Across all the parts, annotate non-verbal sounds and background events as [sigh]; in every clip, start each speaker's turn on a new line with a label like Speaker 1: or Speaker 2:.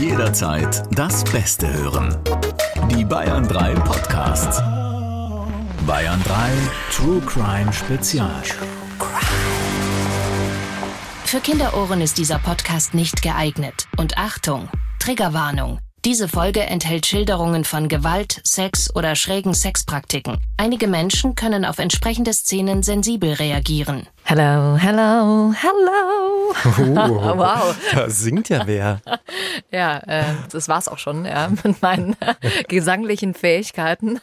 Speaker 1: Jederzeit das Beste hören. Die Bayern 3 Podcasts. Bayern 3 True Crime Spezial.
Speaker 2: Für Kinderohren ist dieser Podcast nicht geeignet. Und Achtung, Triggerwarnung. Diese Folge enthält Schilderungen von Gewalt, Sex oder schrägen Sexpraktiken. Einige Menschen können auf entsprechende Szenen sensibel reagieren. Hello, hello, hello.
Speaker 3: Oh, [laughs] wow. Da singt ja wer. [laughs]
Speaker 4: Ja, äh, das war's auch schon, ja, [laughs] mit meinen gesanglichen Fähigkeiten.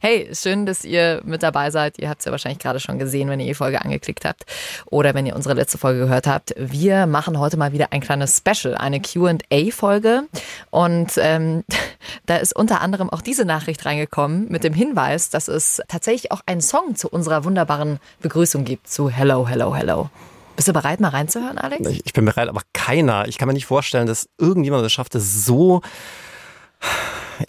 Speaker 4: Hey, schön, dass ihr mit dabei seid. Ihr habt es ja wahrscheinlich gerade schon gesehen, wenn ihr die Folge angeklickt habt oder wenn ihr unsere letzte Folge gehört habt. Wir machen heute mal wieder ein kleines Special, eine Q&A-Folge. Und ähm, da ist unter anderem auch diese Nachricht reingekommen mit dem Hinweis, dass es tatsächlich auch einen Song zu unserer wunderbaren Begrüßung gibt, zu Hello Hello, hello, hello. Bist du bereit, mal reinzuhören, Alex?
Speaker 3: Ich, ich bin bereit, aber keiner. Ich kann mir nicht vorstellen, dass irgendjemand es schafft, es so,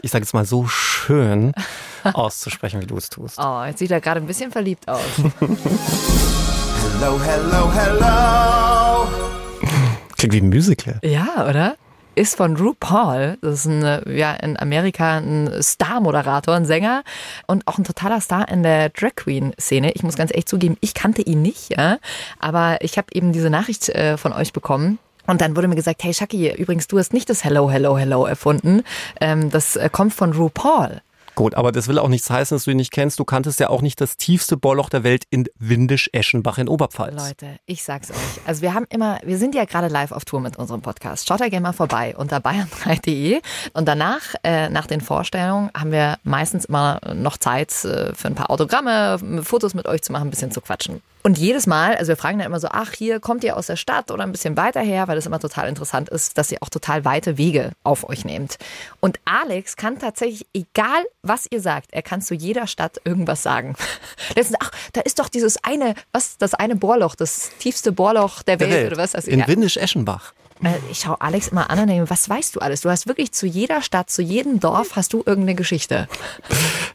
Speaker 3: ich sage jetzt mal, so schön [laughs] auszusprechen, wie du es tust.
Speaker 4: Oh, jetzt sieht er gerade ein bisschen verliebt aus. [laughs]
Speaker 3: hello, hello, hello. Klingt wie ein Musical.
Speaker 4: Ja, oder? Ist von RuPaul. Das ist ein, ja, in Amerika ein Star-Moderator, ein Sänger und auch ein totaler Star in der Drag Queen-Szene. Ich muss ganz ehrlich zugeben, ich kannte ihn nicht, ja, aber ich habe eben diese Nachricht äh, von euch bekommen. Und dann wurde mir gesagt, hey Shaki, übrigens, du hast nicht das Hello, Hello, Hello erfunden. Ähm, das äh, kommt von RuPaul.
Speaker 3: Gut, aber das will auch nichts heißen, dass du ihn nicht kennst. Du kanntest ja auch nicht das tiefste Bohrloch der Welt in Windisch-Eschenbach in Oberpfalz.
Speaker 4: Leute, ich sag's euch. Also wir haben immer, wir sind ja gerade live auf Tour mit unserem Podcast. Schaut da gerne mal vorbei unter bayern3.de. Und danach, äh, nach den Vorstellungen, haben wir meistens immer noch Zeit äh, für ein paar Autogramme, Fotos mit euch zu machen, ein bisschen zu quatschen. Und jedes Mal, also wir fragen dann immer so, ach, hier kommt ihr aus der Stadt oder ein bisschen weiter her, weil das immer total interessant ist, dass ihr auch total weite Wege auf euch nehmt. Und Alex kann tatsächlich, egal was ihr sagt, er kann zu jeder Stadt irgendwas sagen. [laughs] Letztens, ach, da ist doch dieses eine, was, das eine Bohrloch, das tiefste Bohrloch der Welt, der Welt. oder was?
Speaker 3: Also, In ja. Windisch-Eschenbach.
Speaker 4: Äh, ich schaue Alex immer an und denke, was weißt du alles? Du hast wirklich zu jeder Stadt, zu jedem Dorf hast du irgendeine Geschichte.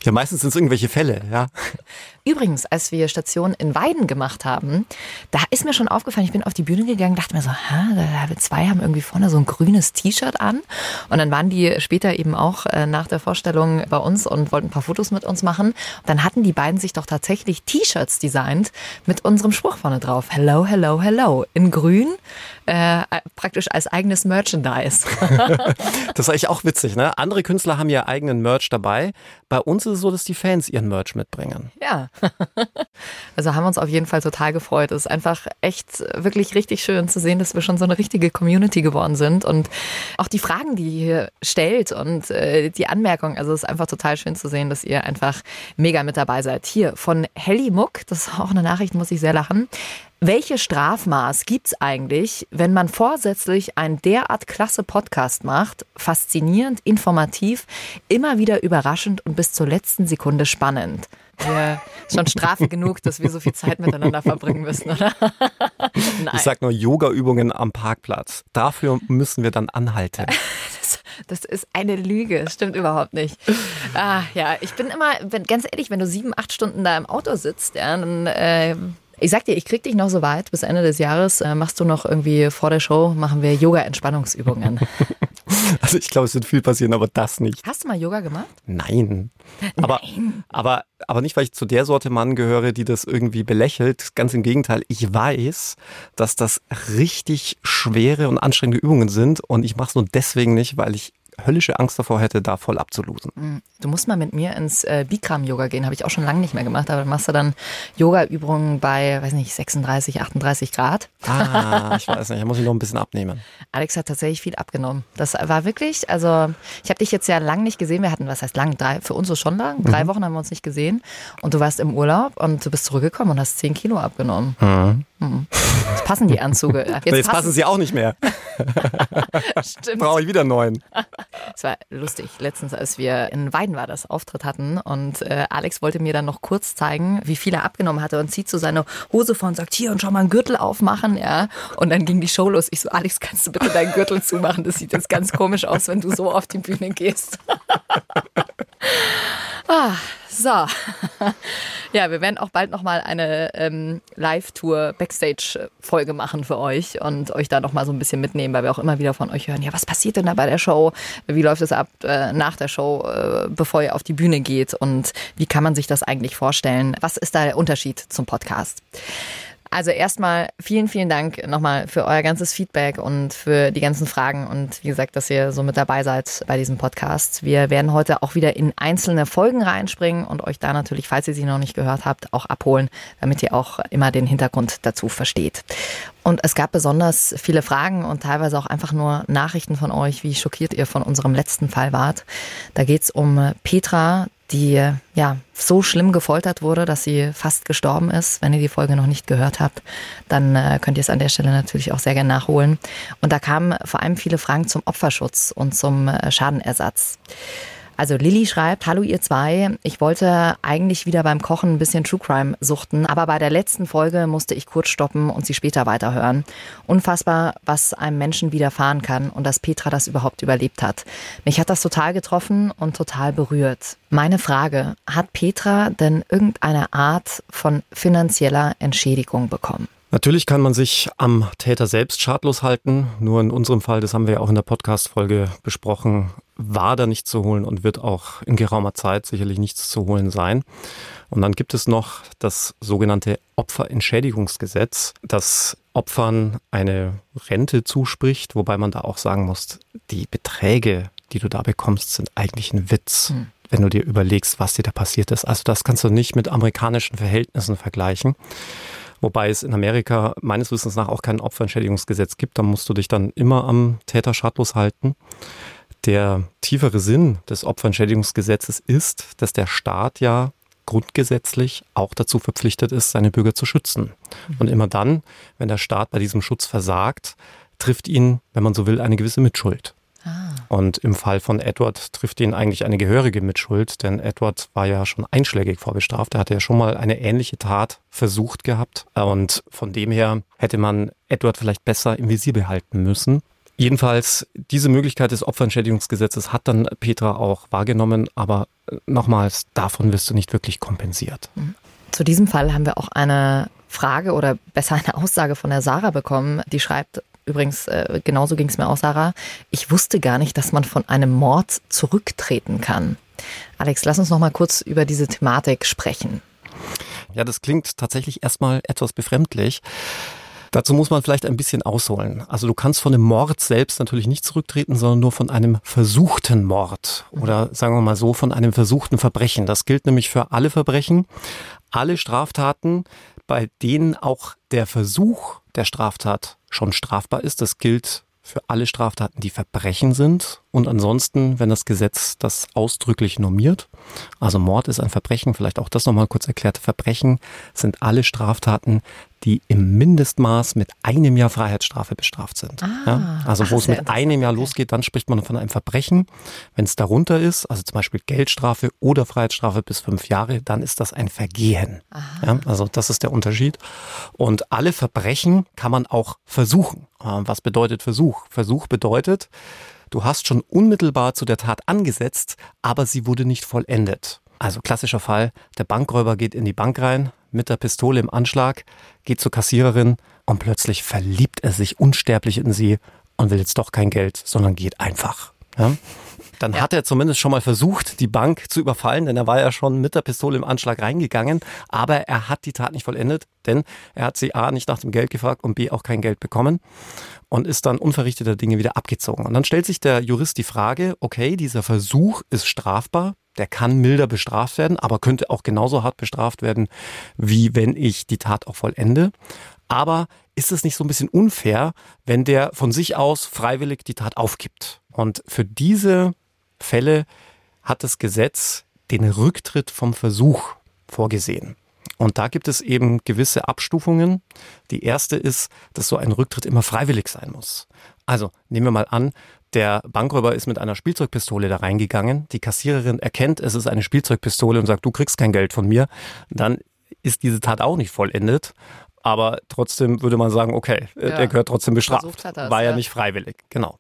Speaker 3: Ja, meistens sind es irgendwelche Fälle, ja. [laughs]
Speaker 4: Übrigens, als wir Station in Weiden gemacht haben, da ist mir schon aufgefallen, ich bin auf die Bühne gegangen, dachte mir so, ha, da zwei haben irgendwie vorne so ein grünes T-Shirt an. Und dann waren die später eben auch äh, nach der Vorstellung bei uns und wollten ein paar Fotos mit uns machen. Und dann hatten die beiden sich doch tatsächlich T-Shirts designt mit unserem Spruch vorne drauf. Hello, hello, hello. In grün, äh, praktisch als eigenes Merchandise. [laughs]
Speaker 3: das ist eigentlich auch witzig, ne? Andere Künstler haben ja eigenen Merch dabei. Bei uns ist es so, dass die Fans ihren Merch mitbringen.
Speaker 4: Ja. [laughs] Also haben wir uns auf jeden Fall total gefreut. Es ist einfach echt wirklich richtig schön zu sehen, dass wir schon so eine richtige Community geworden sind und auch die Fragen, die ihr hier stellt und äh, die Anmerkungen. Also es ist einfach total schön zu sehen, dass ihr einfach mega mit dabei seid. Hier von Helly Muck, das ist auch eine Nachricht, muss ich sehr lachen. Welche Strafmaß gibt's eigentlich, wenn man vorsätzlich einen derart klasse Podcast macht? Faszinierend, informativ, immer wieder überraschend und bis zur letzten Sekunde spannend. Ja, schon Strafe genug, dass wir so viel Zeit miteinander verbringen müssen, oder? [laughs]
Speaker 3: Ich sag nur Yoga-Übungen am Parkplatz. Dafür müssen wir dann anhalten. [laughs]
Speaker 4: Das, das ist eine Lüge, das stimmt überhaupt nicht. Ah, ja, ich bin immer, wenn, ganz ehrlich, wenn du sieben, acht Stunden da im Auto sitzt, ja, dann äh, ich sag dir, ich krieg dich noch so weit. Bis Ende des Jahres äh, machst du noch irgendwie vor der Show, machen wir Yoga-Entspannungsübungen. [laughs] [laughs]
Speaker 3: Also ich glaube, es wird viel passieren, aber das nicht.
Speaker 4: Hast du mal Yoga gemacht?
Speaker 3: Nein. Aber, Nein. aber, aber nicht, weil ich zu der Sorte Mann gehöre, die das irgendwie belächelt. Ganz im Gegenteil. Ich weiß, dass das richtig schwere und anstrengende Übungen sind und ich mache es nur deswegen nicht, weil ich höllische Angst davor hätte, da voll abzulosen.
Speaker 4: Mhm. Du musst mal mit mir ins äh, Bikram-Yoga gehen. Habe ich auch schon lange nicht mehr gemacht. Aber machst du dann Yoga-Übungen bei, weiß nicht, 36, 38 Grad.
Speaker 3: Ah, ich [laughs] weiß nicht. Da muss ich noch ein bisschen abnehmen.
Speaker 4: Alex hat tatsächlich viel abgenommen. Das war wirklich, also ich habe dich jetzt ja lang nicht gesehen. Wir hatten, was heißt lang? Drei, für uns so schon lang. Drei mhm. Wochen haben wir uns nicht gesehen. Und du warst im Urlaub und du bist zurückgekommen und hast 10 Kilo abgenommen. Mhm. Mhm. Jetzt passen die Anzüge. [laughs]
Speaker 3: Jetzt, jetzt passen, passen sie auch nicht mehr. [laughs] Stimmt. Brauche ich wieder neuen.
Speaker 4: Es war lustig. Letztens, als wir in Weiden war das Auftritt hatten und äh, Alex wollte mir dann noch kurz zeigen, wie viel er abgenommen hatte und zieht so seine Hose vor und sagt, hier und schau mal einen Gürtel aufmachen, ja. Und dann ging die Show los. Ich so, Alex, kannst du bitte deinen Gürtel zumachen? Das sieht jetzt ganz komisch aus, wenn du so auf die Bühne gehst. [laughs] ah, so. [laughs] ja, wir werden auch bald nochmal eine ähm, Live-Tour Backstage-Folge machen für euch und euch da nochmal so ein bisschen mitnehmen, weil wir auch immer wieder von euch hören, ja, was passiert denn da bei der Show? Wie läuft es ab äh, nach der Show, äh, bevor ihr auf die Bühne geht? Und wie kann man sich das eigentlich vorstellen? Was ist da der Unterschied zum Podcast? Also erstmal vielen, vielen Dank nochmal für euer ganzes Feedback und für die ganzen Fragen und wie gesagt, dass ihr so mit dabei seid bei diesem Podcast. Wir werden heute auch wieder in einzelne Folgen reinspringen und euch da natürlich, falls ihr sie noch nicht gehört habt, auch abholen, damit ihr auch immer den Hintergrund dazu versteht. Und es gab besonders viele Fragen und teilweise auch einfach nur Nachrichten von euch, wie schockiert ihr von unserem letzten Fall wart. Da geht's um Petra, die ja so schlimm gefoltert wurde, dass sie fast gestorben ist. Wenn ihr die Folge noch nicht gehört habt, dann äh, könnt ihr es an der Stelle natürlich auch sehr gerne nachholen. Und da kamen vor allem viele Fragen zum Opferschutz und zum äh, Schadenersatz. Also Lilly schreibt, hallo ihr zwei, ich wollte eigentlich wieder beim Kochen ein bisschen True Crime suchten, aber bei der letzten Folge musste ich kurz stoppen und sie später weiterhören. Unfassbar, was einem Menschen widerfahren kann und dass Petra das überhaupt überlebt hat. Mich hat das total getroffen und total berührt. Meine Frage, hat Petra denn irgendeine Art von finanzieller Entschädigung bekommen?
Speaker 3: Natürlich kann man sich am Täter selbst schadlos halten. Nur in unserem Fall, das haben wir ja auch in der Podcast-Folge besprochen, war da nichts zu holen und wird auch in geraumer Zeit sicherlich nichts zu holen sein. Und dann gibt es noch das sogenannte Opferentschädigungsgesetz, das Opfern eine Rente zuspricht, wobei man da auch sagen muss, die Beträge, die du da bekommst, sind eigentlich ein Witz. Hm. Wenn du dir überlegst, was dir da passiert ist. Also das kannst du nicht mit amerikanischen Verhältnissen vergleichen. Wobei es in Amerika meines Wissens nach auch kein Opferentschädigungsgesetz gibt. Da musst du dich dann immer am Täter schadlos halten. Der tiefere Sinn des Opferentschädigungsgesetzes ist, dass der Staat ja grundgesetzlich auch dazu verpflichtet ist, seine Bürger zu schützen. Und immer dann, wenn der Staat bei diesem Schutz versagt, trifft ihn, wenn man so will, eine gewisse Mitschuld. Ah. Und im Fall von Edward trifft ihn eigentlich eine gehörige Mitschuld, denn Edward war ja schon einschlägig vorbestraft. Er hatte ja schon mal eine ähnliche Tat versucht gehabt. Und von dem her hätte man Edward vielleicht besser im Visier behalten müssen. Jedenfalls, diese Möglichkeit des Opferentschädigungsgesetzes hat dann Petra auch wahrgenommen, aber äh, nochmals, davon wirst du nicht wirklich kompensiert. Mhm.
Speaker 4: Zu diesem Fall haben wir auch eine Frage oder besser eine Aussage von der Sarah bekommen, die schreibt, Übrigens, äh, genauso ging es mir auch, Sarah. Ich wusste gar nicht, dass man von einem Mord zurücktreten kann. Alex, lass uns noch mal kurz über diese Thematik sprechen.
Speaker 3: Ja, das klingt tatsächlich erstmal etwas befremdlich. Dazu muss man vielleicht ein bisschen ausholen. Also du kannst von dem Mord selbst natürlich nicht zurücktreten, sondern nur von einem versuchten Mord oder sagen wir mal so von einem versuchten Verbrechen. Das gilt nämlich für alle Verbrechen, alle Straftaten, bei denen auch der Versuch der Straftat schon strafbar ist. Das gilt für alle Straftaten, die Verbrechen sind. Und ansonsten, wenn das Gesetz das ausdrücklich normiert, also Mord ist ein Verbrechen, vielleicht auch das nochmal kurz erklärt, Verbrechen sind alle Straftaten, die im Mindestmaß mit einem Jahr Freiheitsstrafe bestraft sind. Ah, ja, also wo es mit einem Jahr losgeht, dann spricht man von einem Verbrechen. Wenn es darunter ist, also zum Beispiel Geldstrafe oder Freiheitsstrafe bis fünf Jahre, dann ist das ein Vergehen. Ja, also das ist der Unterschied. Und alle Verbrechen kann man auch versuchen. Ähm, was bedeutet Versuch? Versuch bedeutet, du hast schon unmittelbar zu der Tat angesetzt, aber sie wurde nicht vollendet. Also klassischer Fall, der Bankräuber geht in die Bank rein, mit der Pistole im Anschlag, geht zur Kassiererin und plötzlich verliebt er sich unsterblich in sie und will jetzt doch kein Geld, sondern geht einfach. Ja? Dann ja. hat er zumindest schon mal versucht, die Bank zu überfallen, denn er war ja schon mit der Pistole im Anschlag reingegangen, aber er hat die Tat nicht vollendet, denn er hat sie A nicht nach dem Geld gefragt und B auch kein Geld bekommen und ist dann unverrichteter Dinge wieder abgezogen. Und dann stellt sich der Jurist die Frage, okay, dieser Versuch ist strafbar, der kann milder bestraft werden, aber könnte auch genauso hart bestraft werden, wie wenn ich die Tat auch vollende. Aber ist es nicht so ein bisschen unfair, wenn der von sich aus freiwillig die Tat aufgibt? Und für diese Fälle hat das Gesetz den Rücktritt vom Versuch vorgesehen. Und da gibt es eben gewisse Abstufungen. Die erste ist, dass so ein Rücktritt immer freiwillig sein muss. Also nehmen wir mal an, der Bankräuber ist mit einer Spielzeugpistole da reingegangen. Die Kassiererin erkennt, es ist eine Spielzeugpistole und sagt, du kriegst kein Geld von mir. Dann ist diese Tat auch nicht vollendet. Aber trotzdem würde man sagen, okay, ja. der gehört trotzdem bestraft. War ja, ja nicht freiwillig, genau.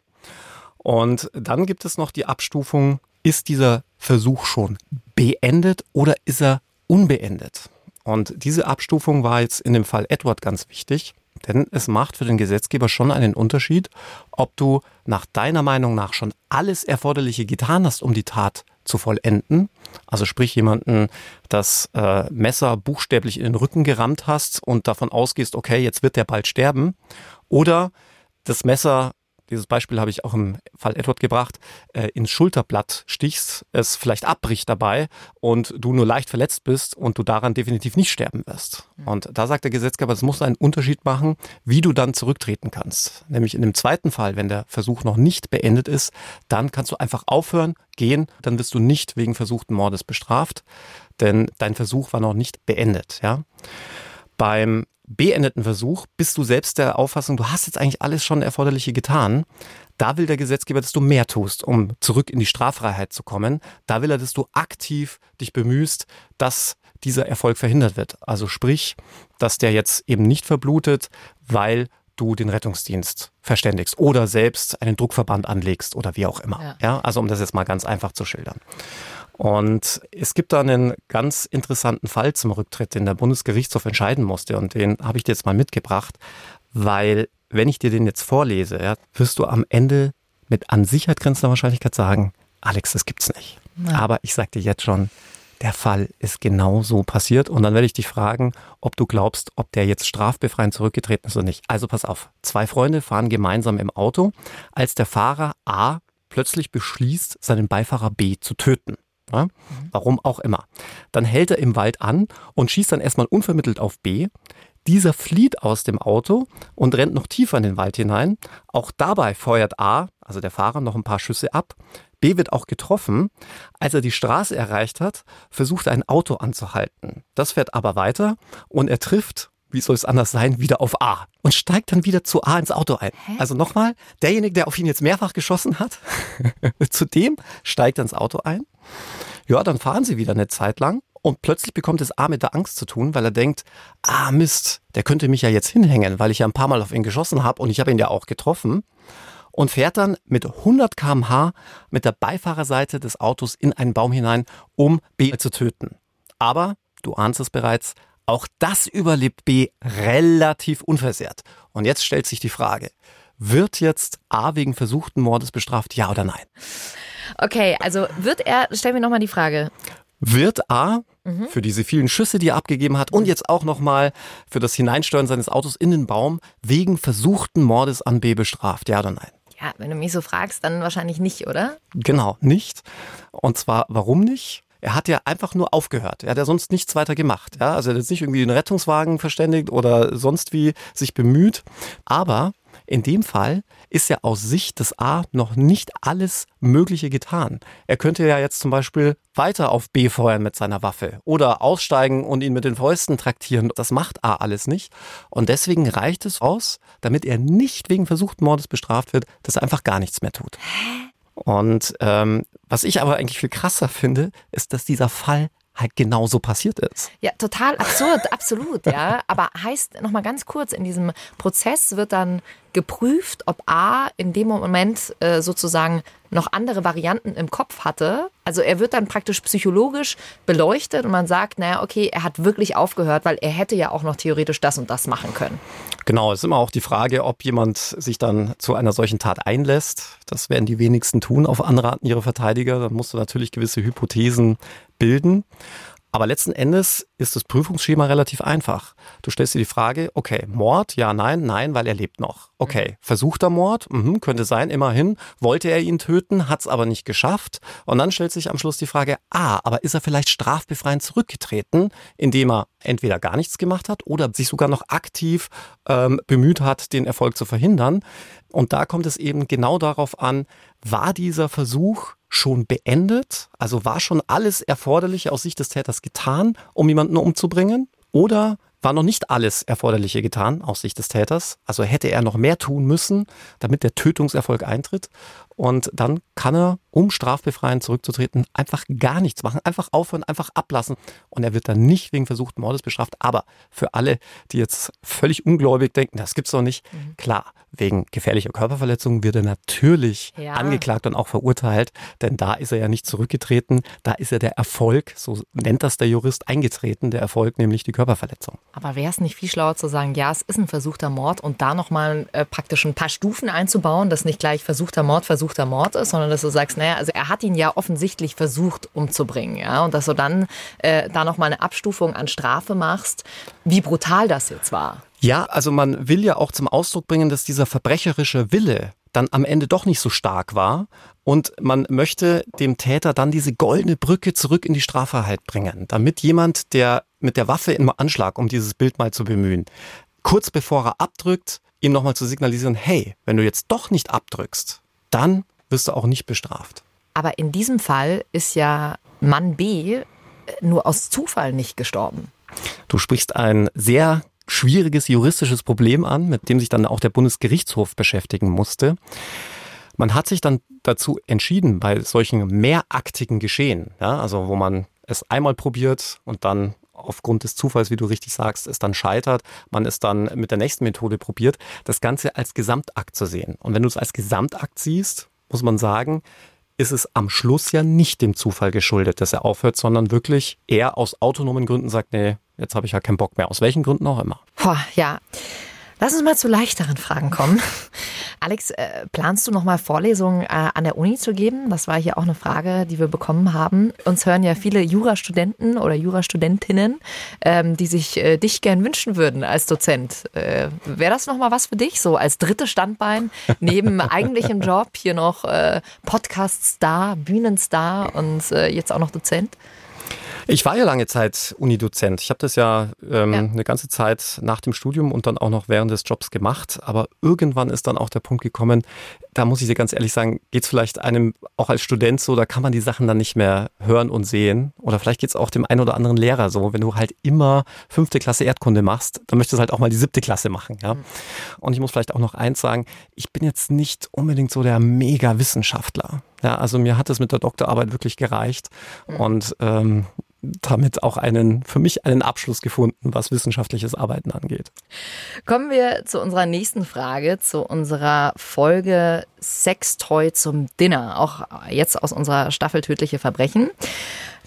Speaker 3: Und dann gibt es noch die Abstufung, ist dieser Versuch schon beendet oder ist er unbeendet. Und diese Abstufung war jetzt in dem Fall Edward ganz wichtig, denn es macht für den Gesetzgeber schon einen Unterschied, ob du nach deiner Meinung nach schon alles Erforderliche getan hast, um die Tat zu vollenden. Also sprich jemanden das äh, Messer buchstäblich in den Rücken gerammt hast und davon ausgehst, okay, jetzt wird der bald sterben. Oder das Messer dieses Beispiel habe ich auch im Fall Edward gebracht, äh, ins Schulterblatt stichst, es vielleicht abbricht dabei und du nur leicht verletzt bist und du daran definitiv nicht sterben wirst. Mhm. Und da sagt der Gesetzgeber, es muss einen Unterschied machen, wie du dann zurücktreten kannst. Nämlich in dem zweiten Fall, wenn der Versuch noch nicht beendet ist, dann kannst du einfach aufhören, gehen, dann wirst du nicht wegen versuchten Mordes bestraft, denn dein Versuch war noch nicht beendet, ja. Beim beendeten Versuch bist du selbst der Auffassung, du hast jetzt eigentlich alles schon Erforderliche getan. Da will der Gesetzgeber, dass du mehr tust, um zurück in die Straffreiheit zu kommen. Da will er, dass du aktiv dich bemühst, dass dieser Erfolg verhindert wird. Also sprich, dass der jetzt eben nicht verblutet, weil du den Rettungsdienst verständigst oder selbst einen Druckverband anlegst oder wie auch immer. Ja. ja also um das jetzt mal ganz einfach zu schildern. Und es gibt da einen ganz interessanten Fall zum Rücktritt, den der Bundesgerichtshof entscheiden musste. Und den habe ich dir jetzt mal mitgebracht, weil wenn ich dir den jetzt vorlese, ja, wirst du am Ende mit an Sicherheit grenzender Wahrscheinlichkeit sagen, Alex, das gibt's nicht. Ja. Aber ich sage dir jetzt schon, der Fall ist genau so passiert. Und dann werde ich dich fragen, ob du glaubst, ob der jetzt strafbefreiend zurückgetreten ist oder nicht. Also pass auf. Zwei Freunde fahren gemeinsam im Auto, als der Fahrer A plötzlich beschließt, seinen Beifahrer B zu töten. Ja? Mhm. Warum auch immer. Dann hält er im Wald an und schießt dann erstmal unvermittelt auf B. Dieser flieht aus dem Auto und rennt noch tiefer in den Wald hinein. Auch dabei feuert A, also der Fahrer, noch ein paar Schüsse ab. B wird auch getroffen. Als er die Straße erreicht hat, versucht er ein Auto anzuhalten. Das fährt aber weiter und er trifft, wie soll es anders sein, wieder auf A und steigt dann wieder zu A ins Auto ein. Hä? Also nochmal, derjenige, der auf ihn jetzt mehrfach geschossen hat, [laughs] zu dem steigt er ins Auto ein ja, dann fahren sie wieder eine Zeit lang und plötzlich bekommt es A mit der Angst zu tun, weil er denkt, ah Mist, der könnte mich ja jetzt hinhängen, weil ich ja ein paar Mal auf ihn geschossen habe und ich habe ihn ja auch getroffen. Und fährt dann mit 100 kmh mit der Beifahrerseite des Autos in einen Baum hinein, um B zu töten. Aber, du ahnst es bereits, auch das überlebt B relativ unversehrt. Und jetzt stellt sich die Frage, wird jetzt A wegen versuchten Mordes bestraft, ja oder nein?
Speaker 4: Okay, also wird er, stell mir nochmal die Frage.
Speaker 3: Wird A mhm. für diese vielen Schüsse, die er abgegeben hat und jetzt auch nochmal für das Hineinsteuern seines Autos in den Baum wegen versuchten Mordes an B bestraft, ja oder nein?
Speaker 4: Ja, wenn du mich so fragst, dann wahrscheinlich nicht, oder?
Speaker 3: Genau, nicht. Und zwar, warum nicht? Er hat ja einfach nur aufgehört. Er hat ja sonst nichts weiter gemacht. Ja? Also er hat jetzt nicht irgendwie den Rettungswagen verständigt oder sonst wie sich bemüht. Aber in dem Fall ist ja aus Sicht des A noch nicht alles Mögliche getan. Er könnte ja jetzt zum Beispiel weiter auf B feuern mit seiner Waffe oder aussteigen und ihn mit den Fäusten traktieren. Das macht A alles nicht. Und deswegen reicht es aus, damit er nicht wegen versuchten Mordes bestraft wird, dass er einfach gar nichts mehr tut. Und ähm, was ich aber eigentlich viel krasser finde, ist, dass dieser Fall halt genauso passiert ist.
Speaker 4: Ja, total absurd, [laughs] absolut, ja. Aber heißt nochmal ganz kurz, in diesem Prozess wird dann geprüft, ob A in dem Moment äh, sozusagen noch andere Varianten im Kopf hatte. Also er wird dann praktisch psychologisch beleuchtet und man sagt, naja, okay, er hat wirklich aufgehört, weil er hätte ja auch noch theoretisch das und das machen können.
Speaker 3: Genau, es ist immer auch die Frage, ob jemand sich dann zu einer solchen Tat einlässt. Das werden die wenigsten tun auf Anraten ihrer Verteidiger. Dann musst du natürlich gewisse Hypothesen bilden. Aber letzten Endes ist das Prüfungsschema relativ einfach. Du stellst dir die Frage, okay, Mord, ja, nein, nein, weil er lebt noch. Okay, mhm. versuchter Mord, mhm, könnte sein, immerhin. Wollte er ihn töten, hat es aber nicht geschafft. Und dann stellt sich am Schluss die Frage, ah, aber ist er vielleicht strafbefreiend zurückgetreten, indem er entweder gar nichts gemacht hat oder sich sogar noch aktiv ähm, bemüht hat, den Erfolg zu verhindern. Und da kommt es eben genau darauf an, war dieser Versuch schon beendet? Also war schon alles Erforderliche aus Sicht des Täters getan, um jemanden umzubringen? Oder war noch nicht alles Erforderliche getan aus Sicht des Täters? Also hätte er noch mehr tun müssen, damit der Tötungserfolg eintritt? Und dann kann er um strafbefreiend zurückzutreten, einfach gar nichts machen, einfach aufhören, einfach ablassen. Und er wird dann nicht wegen versuchten Mordes bestraft. Aber für alle, die jetzt völlig ungläubig denken, das gibt's doch nicht, mhm. klar, wegen gefährlicher Körperverletzung wird er natürlich ja. angeklagt und auch verurteilt, denn da ist er ja nicht zurückgetreten, da ist er der Erfolg, so nennt das der Jurist, eingetreten, der Erfolg, nämlich die Körperverletzung.
Speaker 4: Aber wäre es nicht viel schlauer zu sagen, ja, es ist ein versuchter Mord und da nochmal äh, praktisch ein paar Stufen einzubauen, dass nicht gleich versuchter Mord versuchter Mord ist, sondern dass du sagst, naja, also er hat ihn ja offensichtlich versucht umzubringen, ja, und dass du dann äh, da nochmal eine Abstufung an Strafe machst, wie brutal das jetzt war.
Speaker 3: Ja, also man will ja auch zum Ausdruck bringen, dass dieser verbrecherische Wille dann am Ende doch nicht so stark war und man möchte dem Täter dann diese goldene Brücke zurück in die Straffreiheit bringen, damit jemand, der mit der Waffe im Anschlag, um dieses Bild mal zu bemühen, kurz bevor er abdrückt, ihm nochmal zu signalisieren, hey, wenn du jetzt doch nicht abdrückst, dann wirst du auch nicht bestraft.
Speaker 4: Aber in diesem Fall ist ja Mann B nur aus Zufall nicht gestorben.
Speaker 3: Du sprichst ein sehr schwieriges juristisches Problem an, mit dem sich dann auch der Bundesgerichtshof beschäftigen musste. Man hat sich dann dazu entschieden, bei solchen mehraktigen Geschehen, ja, also wo man es einmal probiert und dann aufgrund des Zufalls, wie du richtig sagst, es dann scheitert, man es dann mit der nächsten Methode probiert, das Ganze als Gesamtakt zu sehen. Und wenn du es als Gesamtakt siehst, muss man sagen, ist es am Schluss ja nicht dem Zufall geschuldet, dass er aufhört, sondern wirklich er aus autonomen Gründen sagt, nee, jetzt habe ich ja keinen Bock mehr. Aus welchen Gründen auch immer.
Speaker 4: Ja. Lass uns mal zu leichteren Fragen kommen. [laughs] Alex, äh, planst du noch mal Vorlesungen äh, an der Uni zu geben? Das war hier auch eine Frage, die wir bekommen haben. Uns hören ja viele Jurastudenten oder Jurastudentinnen, ähm, die sich äh, dich gern wünschen würden als Dozent. Äh, Wäre das noch mal was für dich, so als drittes Standbein neben [laughs] eigentlichem Job hier noch äh, Podcast-Star, Bühnenstar und äh, jetzt auch noch Dozent?
Speaker 3: Ich war ja lange Zeit Unidozent. Ich habe das ja, ähm, ja, eine ganze Zeit nach dem Studium und dann auch noch während des Jobs gemacht. Aber irgendwann ist dann auch der Punkt gekommen, da muss ich dir ganz ehrlich sagen, geht es vielleicht einem auch als Student so, da kann man die Sachen dann nicht mehr hören und sehen. Oder vielleicht geht es auch dem einen oder anderen Lehrer so. Wenn du halt immer fünfte Klasse Erdkunde machst, dann möchtest du halt auch mal die siebte Klasse machen. Ja? Mhm. Und ich muss vielleicht auch noch eins sagen, ich bin jetzt nicht unbedingt so der Mega-Wissenschaftler. Ja, also mir hat es mit der Doktorarbeit wirklich gereicht. Mhm. Und ähm, damit auch einen, für mich einen Abschluss gefunden, was wissenschaftliches Arbeiten angeht.
Speaker 4: Kommen wir zu unserer nächsten Frage, zu unserer Folge Sextoy zum Dinner, auch jetzt aus unserer Staffel Tödliche Verbrechen.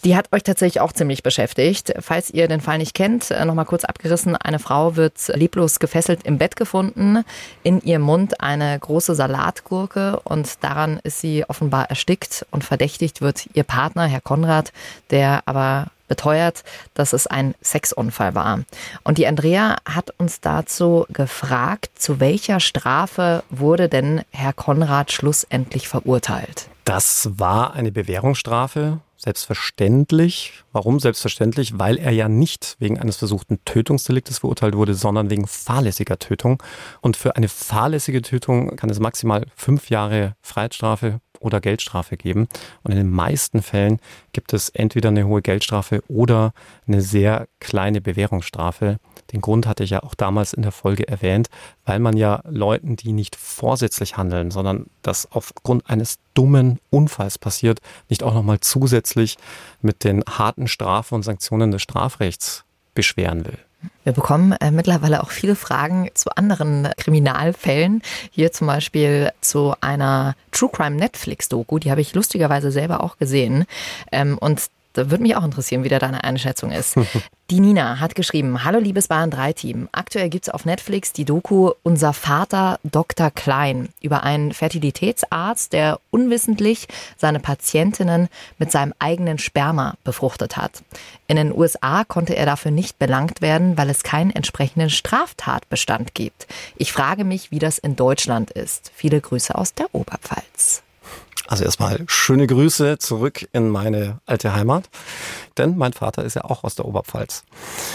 Speaker 4: Die hat euch tatsächlich auch ziemlich beschäftigt. Falls ihr den Fall nicht kennt, äh, nochmal kurz abgerissen. Eine Frau wird leblos gefesselt im Bett gefunden. In ihrem Mund eine große Salatgurke und daran ist sie offenbar erstickt und verdächtigt wird ihr Partner, Herr Konrad, der aber beteuert, dass es ein Sexunfall war. Und die Andrea hat uns dazu gefragt, zu welcher Strafe wurde denn Herr Konrad schlussendlich verurteilt?
Speaker 3: Das war eine Bewährungsstrafe Selbstverständlich. Warum selbstverständlich? Weil er ja nicht wegen eines versuchten Tötungsdeliktes verurteilt wurde, sondern wegen fahrlässiger Tötung. Und für eine fahrlässige Tötung kann es maximal fünf Jahre Freiheitsstrafe oder Geldstrafe geben. Und in den meisten Fällen gibt es entweder eine hohe Geldstrafe oder eine sehr kleine Bewährungsstrafe. Den Grund hatte ich ja auch damals in der Folge erwähnt, weil man ja Leuten, die nicht vorsätzlich handeln, sondern das aufgrund eines dummen Unfalls passiert, nicht auch nochmal zusätzlich mit den harten Strafen und Sanktionen des Strafrechts beschweren will.
Speaker 4: Wir bekommen äh, mittlerweile auch viele Fragen zu anderen Kriminalfällen. Hier zum Beispiel zu einer True Crime Netflix-Doku, die habe ich lustigerweise selber auch gesehen. Ähm, und da würde mich auch interessieren, wie da deine Einschätzung ist. [laughs] Die Nina hat geschrieben, Hallo liebes Bayern 3 Team. Aktuell gibt es auf Netflix die Doku Unser Vater Dr. Klein über einen Fertilitätsarzt, der unwissentlich seine Patientinnen mit seinem eigenen Sperma befruchtet hat. In den USA konnte er dafür nicht belangt werden, weil es keinen entsprechenden Straftatbestand gibt. Ich frage mich, wie das in Deutschland ist. Viele Grüße aus der Oberpfalz.
Speaker 3: Also erstmal schöne Grüße zurück in meine alte Heimat, denn mein Vater ist ja auch aus der Oberpfalz.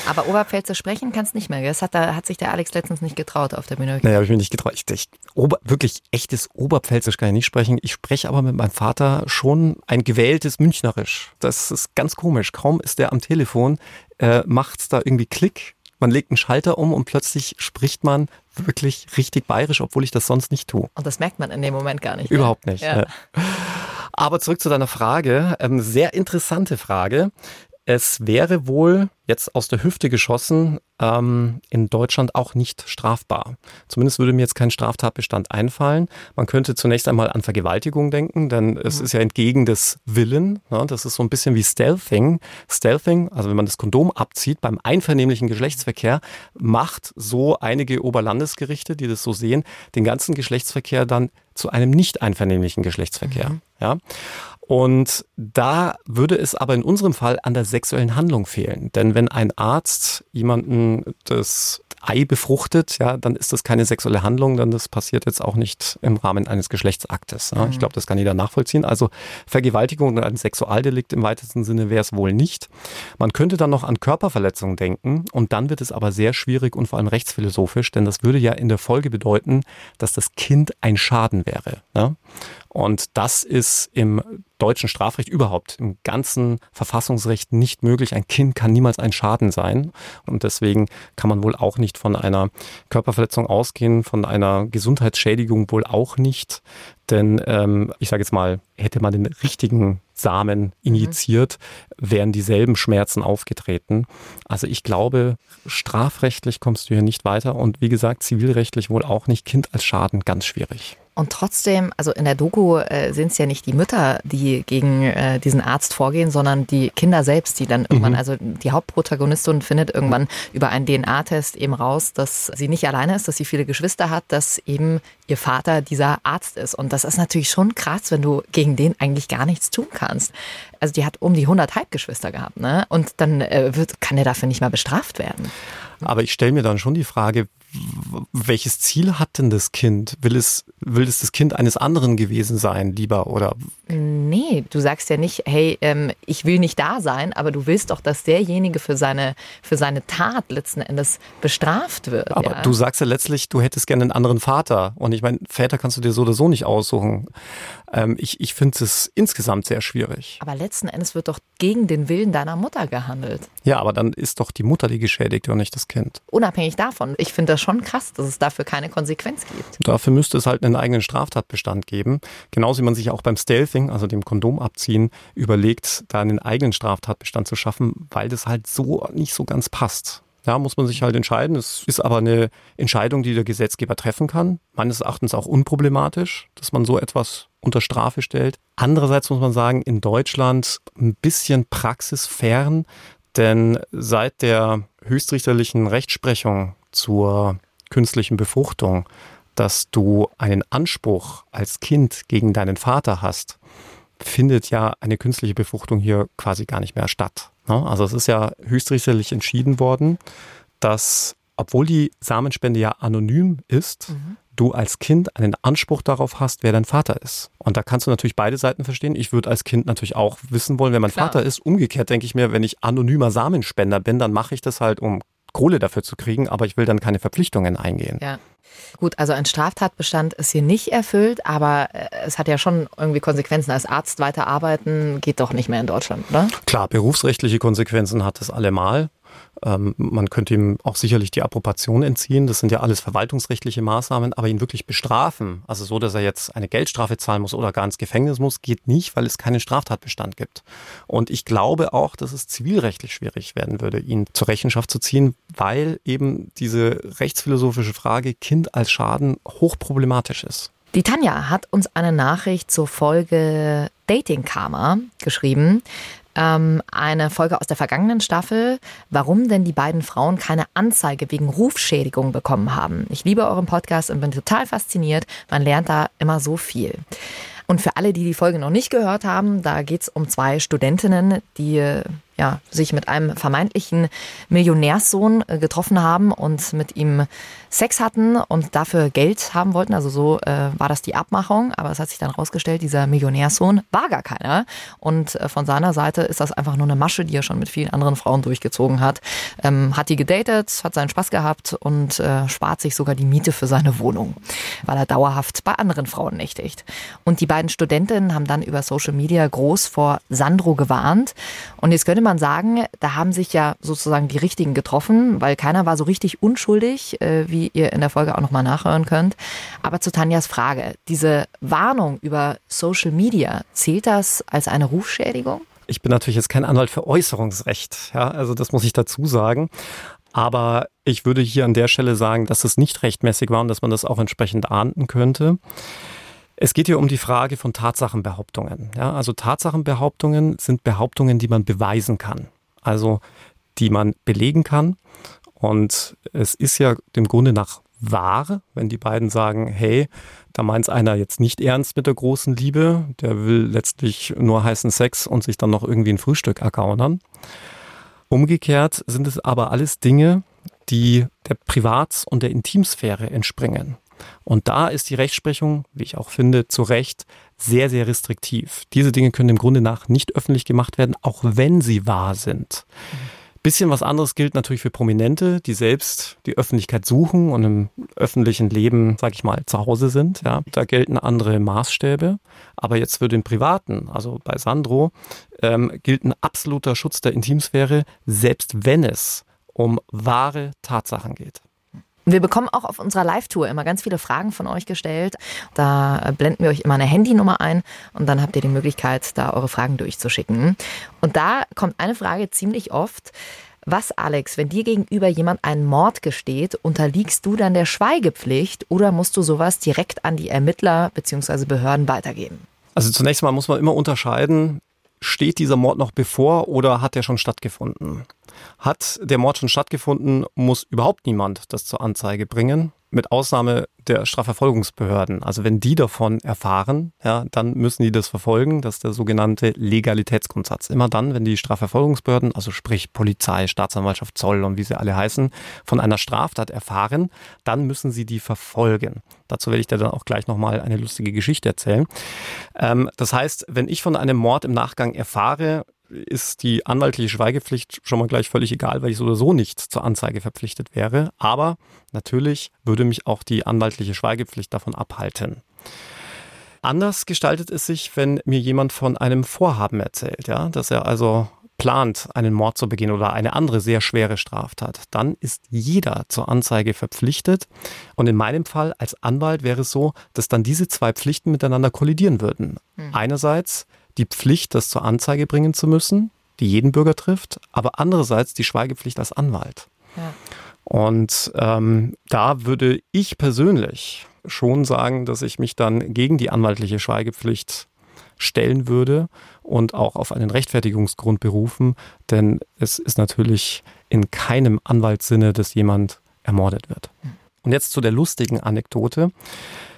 Speaker 4: Aber Oberpfälzer sprechen kannst nicht mehr. Das hat, da hat sich der Alex letztens nicht getraut auf der Bühne.
Speaker 3: Nee, habe ich mir nicht getraut. Ich, ich, Ober, wirklich echtes Oberpfälzisch kann ich nicht sprechen. Ich spreche aber mit meinem Vater schon ein gewähltes Münchnerisch. Das ist ganz komisch. Kaum ist der am Telefon, äh, macht's da irgendwie Klick man legt einen Schalter um und plötzlich spricht man wirklich richtig bayerisch, obwohl ich das sonst nicht tue.
Speaker 4: Und das merkt man in dem Moment gar nicht.
Speaker 3: Überhaupt nicht. Ja. Aber zurück zu deiner Frage. Ähm, sehr interessante Frage. Es wäre wohl jetzt aus der Hüfte geschossen ähm, in Deutschland auch nicht strafbar. Zumindest würde mir jetzt kein Straftatbestand einfallen. Man könnte zunächst einmal an Vergewaltigung denken, denn es mhm. ist ja entgegen des Willen. Ne? Das ist so ein bisschen wie Stealthing. Stealthing, also wenn man das Kondom abzieht beim einvernehmlichen Geschlechtsverkehr, macht so einige Oberlandesgerichte, die das so sehen, den ganzen Geschlechtsverkehr dann zu einem nicht einvernehmlichen Geschlechtsverkehr. Mhm. Ja. Und da würde es aber in unserem Fall an der sexuellen Handlung fehlen. Denn wenn ein Arzt jemanden das Ei befruchtet, ja, dann ist das keine sexuelle Handlung, denn das passiert jetzt auch nicht im Rahmen eines Geschlechtsaktes. Ja. Ich mhm. glaube, das kann jeder nachvollziehen. Also Vergewaltigung oder ein Sexualdelikt im weitesten Sinne wäre es wohl nicht. Man könnte dann noch an Körperverletzungen denken und dann wird es aber sehr schwierig und vor allem rechtsphilosophisch, denn das würde ja in der Folge bedeuten, dass das Kind ein Schaden wäre. Ja. Und das ist im deutschen Strafrecht überhaupt, im ganzen Verfassungsrecht nicht möglich. Ein Kind kann niemals ein Schaden sein. Und deswegen kann man wohl auch nicht von einer Körperverletzung ausgehen, von einer Gesundheitsschädigung wohl auch nicht. Denn ähm, ich sage jetzt mal, hätte man den richtigen Samen injiziert, wären dieselben Schmerzen aufgetreten. Also ich glaube, strafrechtlich kommst du hier nicht weiter und wie gesagt, zivilrechtlich wohl auch nicht. Kind als Schaden ganz schwierig.
Speaker 4: Und trotzdem, also in der Doku äh, sind es ja nicht die Mütter, die gegen äh, diesen Arzt vorgehen, sondern die Kinder selbst, die dann irgendwann, mhm. also die Hauptprotagonistin findet irgendwann über einen DNA-Test eben raus, dass sie nicht alleine ist, dass sie viele Geschwister hat, dass eben ihr Vater dieser Arzt ist. Und das ist natürlich schon krass, wenn du gegen den eigentlich gar nichts tun kannst. Also die hat um die 100 Halbgeschwister gehabt, ne? Und dann äh, wird, kann er dafür nicht mal bestraft werden.
Speaker 3: Aber ich stelle mir dann schon die Frage, welches Ziel hat denn das Kind? Will es, will es das Kind eines anderen gewesen sein, lieber oder?
Speaker 4: Nee, du sagst ja nicht, hey, ähm, ich will nicht da sein, aber du willst doch, dass derjenige für seine, für seine Tat letzten Endes bestraft wird.
Speaker 3: Aber ja? du sagst ja letztlich, du hättest gerne einen anderen Vater. Und ich meine, Väter kannst du dir so oder so nicht aussuchen. Ähm, ich ich finde es insgesamt sehr schwierig.
Speaker 4: Aber letzten Endes wird doch gegen den Willen deiner Mutter gehandelt.
Speaker 3: Ja, aber dann ist doch die Mutter die Geschädigte und nicht das Kind.
Speaker 4: Unabhängig davon. Ich finde das schon krass, dass es dafür keine Konsequenz gibt.
Speaker 3: Dafür müsste es halt einen eigenen Straftatbestand geben. Genauso wie man sich auch beim Stealthing, also dem Kondom abziehen, überlegt, da einen eigenen Straftatbestand zu schaffen, weil das halt so nicht so ganz passt. Da muss man sich halt entscheiden. Es ist aber eine Entscheidung, die der Gesetzgeber treffen kann. Meines Erachtens auch unproblematisch, dass man so etwas unter Strafe stellt. Andererseits muss man sagen, in Deutschland ein bisschen praxisfern, denn seit der höchstrichterlichen Rechtsprechung zur künstlichen Befruchtung, dass du einen Anspruch als Kind gegen deinen Vater hast, findet ja eine künstliche Befruchtung hier quasi gar nicht mehr statt. Ne? Also es ist ja höchstrichterlich entschieden worden, dass, obwohl die Samenspende ja anonym ist, mhm. Du als Kind einen Anspruch darauf hast, wer dein Vater ist. Und da kannst du natürlich beide Seiten verstehen. Ich würde als Kind natürlich auch wissen wollen, wer mein Klar. Vater ist. Umgekehrt denke ich mir, wenn ich anonymer Samenspender bin, dann mache ich das halt, um Kohle dafür zu kriegen, aber ich will dann keine Verpflichtungen eingehen.
Speaker 4: Ja. Gut, also ein Straftatbestand ist hier nicht erfüllt, aber äh, es hat ja schon irgendwie Konsequenzen. Als Arzt weiterarbeiten geht doch nicht mehr in Deutschland, oder?
Speaker 3: Klar, berufsrechtliche Konsequenzen hat es allemal. Ähm, man könnte ihm auch sicherlich die Approbation entziehen. Das sind ja alles verwaltungsrechtliche Maßnahmen, aber ihn wirklich bestrafen, also so, dass er jetzt eine Geldstrafe zahlen muss oder gar ins Gefängnis muss, geht nicht, weil es keinen Straftatbestand gibt. Und ich glaube auch, dass es zivilrechtlich schwierig werden würde, ihn zur Rechenschaft zu ziehen, weil eben diese rechtsphilosophische Frage Kind als Schaden hochproblematisch ist.
Speaker 4: Die Tanja hat uns eine Nachricht zur Folge Dating Karma geschrieben ähm, eine Folge aus der vergangenen Staffel, warum denn die beiden Frauen keine Anzeige wegen Rufschädigung bekommen haben. Ich liebe euren Podcast und bin total fasziniert. Man lernt da immer so viel. Und für alle, die die Folge noch nicht gehört haben, da geht es um zwei Studentinnen, die ja, sich mit einem vermeintlichen Millionärssohn äh, getroffen haben und mit ihm Sex hatten und dafür Geld haben wollten. Also so äh, war das die Abmachung. Aber es hat sich dann rausgestellt, dieser Millionärssohn war gar keiner. Und äh, von seiner Seite ist das einfach nur eine Masche, die er schon mit vielen anderen Frauen durchgezogen hat. Ähm, hat die gedatet, hat seinen Spaß gehabt und äh, spart sich sogar die Miete für seine Wohnung, weil er dauerhaft bei anderen Frauen nächtigt. Und die beiden Studentinnen haben dann über Social Media groß vor Sandro gewarnt. Und jetzt könnte man man sagen, da haben sich ja sozusagen die Richtigen getroffen, weil keiner war so richtig unschuldig, äh, wie ihr in der Folge auch nochmal nachhören könnt. Aber zu Tanjas Frage, diese Warnung über Social Media, zählt das als eine Rufschädigung?
Speaker 3: Ich bin natürlich jetzt kein Anwalt für Äußerungsrecht, ja, also das muss ich dazu sagen. Aber ich würde hier an der Stelle sagen, dass es nicht rechtmäßig war und dass man das auch entsprechend ahnden könnte. Es geht hier um die Frage von Tatsachenbehauptungen. Ja, also Tatsachenbehauptungen sind Behauptungen, die man beweisen kann. Also die man belegen kann. Und es ist ja dem Grunde nach wahr, wenn die beiden sagen, hey, da meint einer jetzt nicht ernst mit der großen Liebe, der will letztlich nur heißen Sex und sich dann noch irgendwie ein Frühstück ergaunern. Umgekehrt sind es aber alles Dinge, die der Privats- und der Intimsphäre entspringen. Und da ist die Rechtsprechung, wie ich auch finde, zu Recht sehr, sehr restriktiv. Diese Dinge können im Grunde nach nicht öffentlich gemacht werden, auch wenn sie wahr sind. Bisschen was anderes gilt natürlich für Prominente, die selbst die Öffentlichkeit suchen und im öffentlichen Leben, sag ich mal, zu Hause sind. Ja, da gelten andere Maßstäbe. Aber jetzt für den Privaten, also bei Sandro, ähm, gilt ein absoluter Schutz der Intimsphäre, selbst wenn es um wahre Tatsachen geht.
Speaker 4: Wir bekommen auch auf unserer Live-Tour immer ganz viele Fragen von euch gestellt. Da blenden wir euch immer eine Handynummer ein und dann habt ihr die Möglichkeit, da eure Fragen durchzuschicken. Und da kommt eine Frage ziemlich oft. Was, Alex, wenn dir gegenüber jemand einen Mord gesteht, unterliegst du dann der Schweigepflicht oder musst du sowas direkt an die Ermittler bzw. Behörden weitergeben?
Speaker 3: Also zunächst mal muss man immer unterscheiden, steht dieser Mord noch bevor oder hat er schon stattgefunden? Hat der Mord schon stattgefunden, muss überhaupt niemand das zur Anzeige bringen mit Ausnahme der Strafverfolgungsbehörden. Also wenn die davon erfahren, ja, dann müssen die das verfolgen. Das ist der sogenannte Legalitätsgrundsatz. Immer dann, wenn die Strafverfolgungsbehörden, also sprich Polizei, Staatsanwaltschaft, Zoll und wie sie alle heißen, von einer Straftat erfahren, dann müssen sie die verfolgen. Dazu werde ich dir dann auch gleich nochmal eine lustige Geschichte erzählen. Ähm, das heißt, wenn ich von einem Mord im Nachgang erfahre, ist die anwaltliche Schweigepflicht schon mal gleich völlig egal, weil ich so oder so nicht zur Anzeige verpflichtet wäre. Aber natürlich würde mich auch die anwaltliche Schweigepflicht davon abhalten. Anders gestaltet es sich, wenn mir jemand von einem Vorhaben erzählt, ja, dass er also plant, einen Mord zu begehen oder eine andere sehr schwere Straftat, dann ist jeder zur Anzeige verpflichtet. Und in meinem Fall als Anwalt wäre es so, dass dann diese zwei Pflichten miteinander kollidieren würden. Mhm. Einerseits die Pflicht, das zur Anzeige bringen zu müssen, die jeden Bürger trifft, aber andererseits die Schweigepflicht als Anwalt. Ja. Und ähm, da würde ich persönlich schon sagen, dass ich mich dann gegen die anwaltliche Schweigepflicht stellen würde und auch auf einen Rechtfertigungsgrund berufen, denn es ist natürlich in keinem Anwaltssinne, dass jemand ermordet wird. Und jetzt zu der lustigen Anekdote.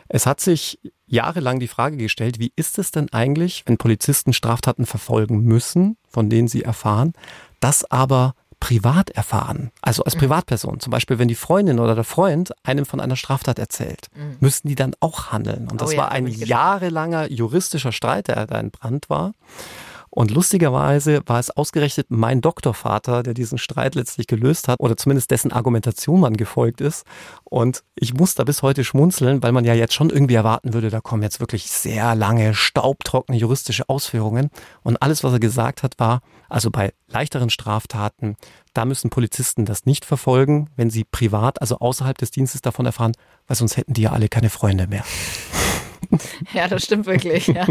Speaker 3: Es hat sich jahrelang die Frage gestellt, wie ist es denn eigentlich, wenn Polizisten Straftaten verfolgen müssen, von denen sie erfahren, das aber privat erfahren, also als mhm. Privatperson. Zum Beispiel, wenn die Freundin oder der Freund einem von einer Straftat erzählt, mhm. müssten die dann auch handeln. Und das oh ja, war ein jahrelanger juristischer Streit, der da in Brand war. Und lustigerweise war es ausgerechnet mein Doktorvater, der diesen Streit letztlich gelöst hat oder zumindest dessen Argumentation man gefolgt ist. Und ich muss da bis heute schmunzeln, weil man ja jetzt schon irgendwie erwarten würde, da kommen jetzt wirklich sehr lange, staubtrockene juristische Ausführungen. Und alles, was er gesagt hat, war, also bei leichteren Straftaten, da müssen Polizisten das nicht verfolgen, wenn sie privat, also außerhalb des Dienstes davon erfahren, weil sonst hätten die ja alle keine Freunde mehr. [laughs]
Speaker 4: Ja, das stimmt wirklich. Ja.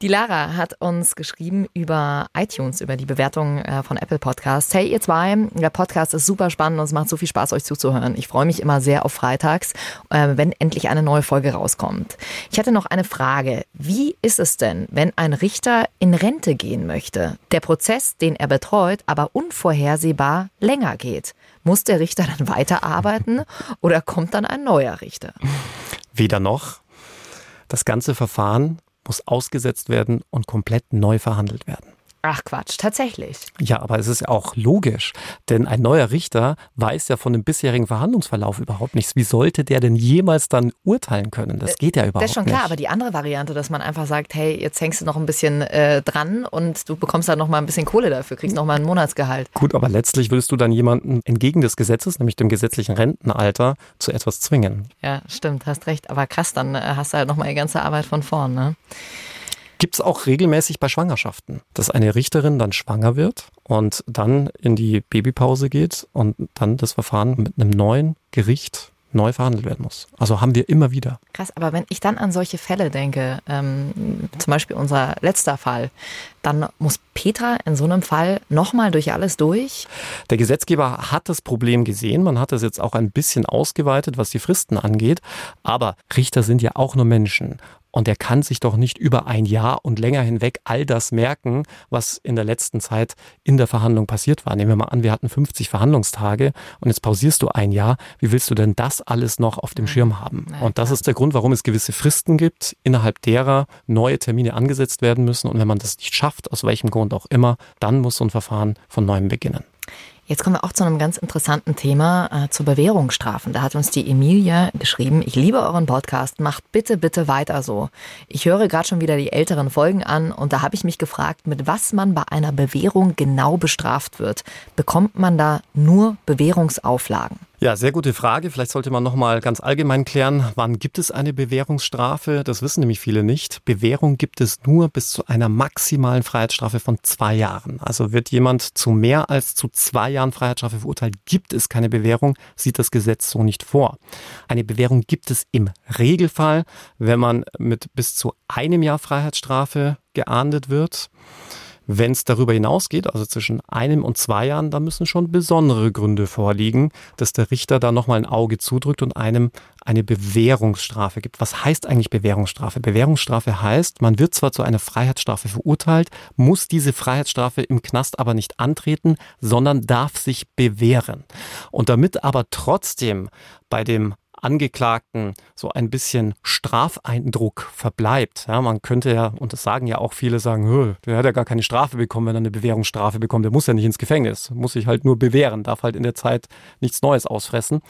Speaker 4: Die Lara hat uns geschrieben über iTunes, über die Bewertung äh, von Apple Podcasts. Hey, ihr zwei, der Podcast ist super spannend und es macht so viel Spaß, euch zuzuhören. Ich freue mich immer sehr auf Freitags, äh, wenn endlich eine neue Folge rauskommt. Ich hatte noch eine Frage. Wie ist es denn, wenn ein Richter in Rente gehen möchte? Der Prozess, den er betreut, aber unvorhersehbar länger geht. Muss der Richter dann weiterarbeiten oder kommt dann ein neuer Richter?
Speaker 3: Weder noch. Das ganze Verfahren muss ausgesetzt werden und komplett neu verhandelt werden.
Speaker 4: Ach Quatsch, tatsächlich.
Speaker 3: Ja, aber es ist ja auch logisch, denn ein neuer Richter weiß ja von dem bisherigen Verhandlungsverlauf überhaupt nichts. Wie sollte der denn jemals dann urteilen können? Das geht ja überhaupt nicht. Das ist schon
Speaker 4: klar,
Speaker 3: nicht.
Speaker 4: aber die andere Variante, dass man einfach sagt, hey, jetzt hängst du noch ein bisschen äh, dran und du bekommst dann noch mal ein bisschen Kohle dafür, kriegst noch mal ein Monatsgehalt.
Speaker 3: Gut, aber letztlich willst du dann jemanden entgegen des Gesetzes, nämlich dem gesetzlichen Rentenalter, zu etwas zwingen.
Speaker 4: Ja, stimmt, hast recht. Aber krass, dann äh, hast du halt noch mal die ganze Arbeit von vorn, ne?
Speaker 3: Gibt es auch regelmäßig bei Schwangerschaften, dass eine Richterin dann schwanger wird und dann in die Babypause geht und dann das Verfahren mit einem neuen Gericht neu verhandelt werden muss. Also haben wir immer wieder.
Speaker 4: Krass, aber wenn ich dann an solche Fälle denke, ähm, zum Beispiel unser letzter Fall, dann muss Petra in so einem Fall nochmal durch alles durch?
Speaker 3: Der Gesetzgeber hat das Problem gesehen. Man hat das jetzt auch ein bisschen ausgeweitet, was die Fristen angeht. Aber Richter sind ja auch nur Menschen. Und er kann sich doch nicht über ein Jahr und länger hinweg all das merken, was in der letzten Zeit in der Verhandlung passiert war. Nehmen wir mal an, wir hatten 50 Verhandlungstage und jetzt pausierst du ein Jahr. Wie willst du denn das alles noch auf dem Schirm haben? Und das ist der Grund, warum es gewisse Fristen gibt, innerhalb derer neue Termine angesetzt werden müssen. Und wenn man das nicht schafft, aus welchem Grund auch immer, dann muss so ein Verfahren von neuem beginnen.
Speaker 4: Jetzt kommen wir auch zu einem ganz interessanten Thema, äh, zu Bewährungsstrafen. Da hat uns die Emilia geschrieben, ich liebe euren Podcast, macht bitte, bitte weiter so. Ich höre gerade schon wieder die älteren Folgen an und da habe ich mich gefragt, mit was man bei einer Bewährung genau bestraft wird. Bekommt man da nur Bewährungsauflagen?
Speaker 3: Ja, sehr gute Frage. Vielleicht sollte man noch mal ganz allgemein klären, wann gibt es eine Bewährungsstrafe? Das wissen nämlich viele nicht. Bewährung gibt es nur bis zu einer maximalen Freiheitsstrafe von zwei Jahren. Also wird jemand zu mehr als zu zwei Jahren Freiheitsstrafe verurteilt, gibt es keine Bewährung, sieht das Gesetz so nicht vor. Eine Bewährung gibt es im Regelfall, wenn man mit bis zu einem Jahr Freiheitsstrafe geahndet wird. Wenn es darüber hinausgeht, also zwischen einem und zwei Jahren, da müssen schon besondere Gründe vorliegen, dass der Richter da nochmal ein Auge zudrückt und einem eine Bewährungsstrafe gibt. Was heißt eigentlich Bewährungsstrafe? Bewährungsstrafe heißt, man wird zwar zu einer Freiheitsstrafe verurteilt, muss diese Freiheitsstrafe im Knast aber nicht antreten, sondern darf sich bewähren. Und damit aber trotzdem bei dem Angeklagten so ein bisschen Strafeindruck verbleibt. Ja, man könnte ja, und das sagen ja auch viele, sagen, der hat ja gar keine Strafe bekommen, wenn er eine Bewährungsstrafe bekommt. Der muss ja nicht ins Gefängnis, muss sich halt nur bewähren, darf halt in der Zeit nichts Neues ausfressen.